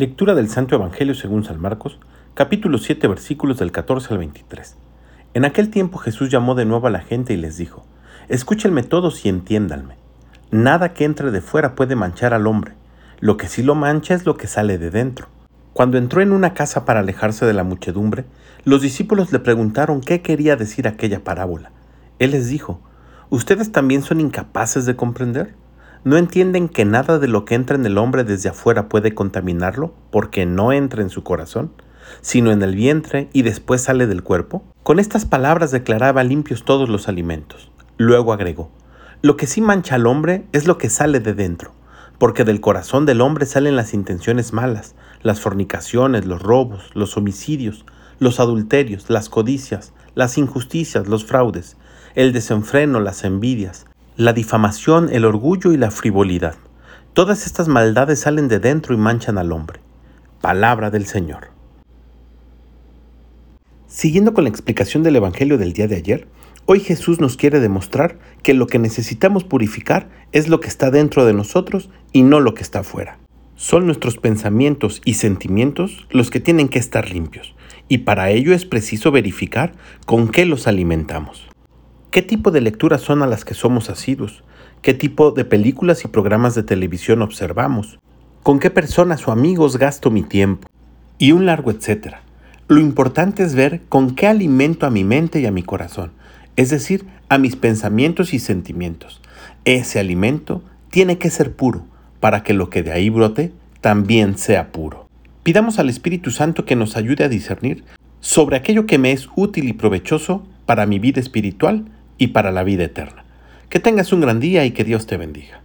Lectura del Santo Evangelio según San Marcos, capítulo 7, versículos del 14 al 23. En aquel tiempo Jesús llamó de nuevo a la gente y les dijo, Escúchenme todos y entiéndanme. Nada que entre de fuera puede manchar al hombre. Lo que sí lo mancha es lo que sale de dentro. Cuando entró en una casa para alejarse de la muchedumbre, los discípulos le preguntaron qué quería decir aquella parábola. Él les dijo, ¿Ustedes también son incapaces de comprender? ¿No entienden que nada de lo que entra en el hombre desde afuera puede contaminarlo porque no entra en su corazón, sino en el vientre y después sale del cuerpo? Con estas palabras declaraba limpios todos los alimentos. Luego agregó, lo que sí mancha al hombre es lo que sale de dentro, porque del corazón del hombre salen las intenciones malas, las fornicaciones, los robos, los homicidios, los adulterios, las codicias, las injusticias, los fraudes, el desenfreno, las envidias, la difamación, el orgullo y la frivolidad. Todas estas maldades salen de dentro y manchan al hombre. Palabra del Señor. Siguiendo con la explicación del Evangelio del día de ayer, hoy Jesús nos quiere demostrar que lo que necesitamos purificar es lo que está dentro de nosotros y no lo que está afuera. Son nuestros pensamientos y sentimientos los que tienen que estar limpios, y para ello es preciso verificar con qué los alimentamos. ¿Qué tipo de lecturas son a las que somos asiduos? ¿Qué tipo de películas y programas de televisión observamos? ¿Con qué personas o amigos gasto mi tiempo? Y un largo etcétera. Lo importante es ver con qué alimento a mi mente y a mi corazón, es decir, a mis pensamientos y sentimientos. Ese alimento tiene que ser puro, para que lo que de ahí brote también sea puro. Pidamos al Espíritu Santo que nos ayude a discernir sobre aquello que me es útil y provechoso para mi vida espiritual y para la vida eterna. Que tengas un gran día y que Dios te bendiga.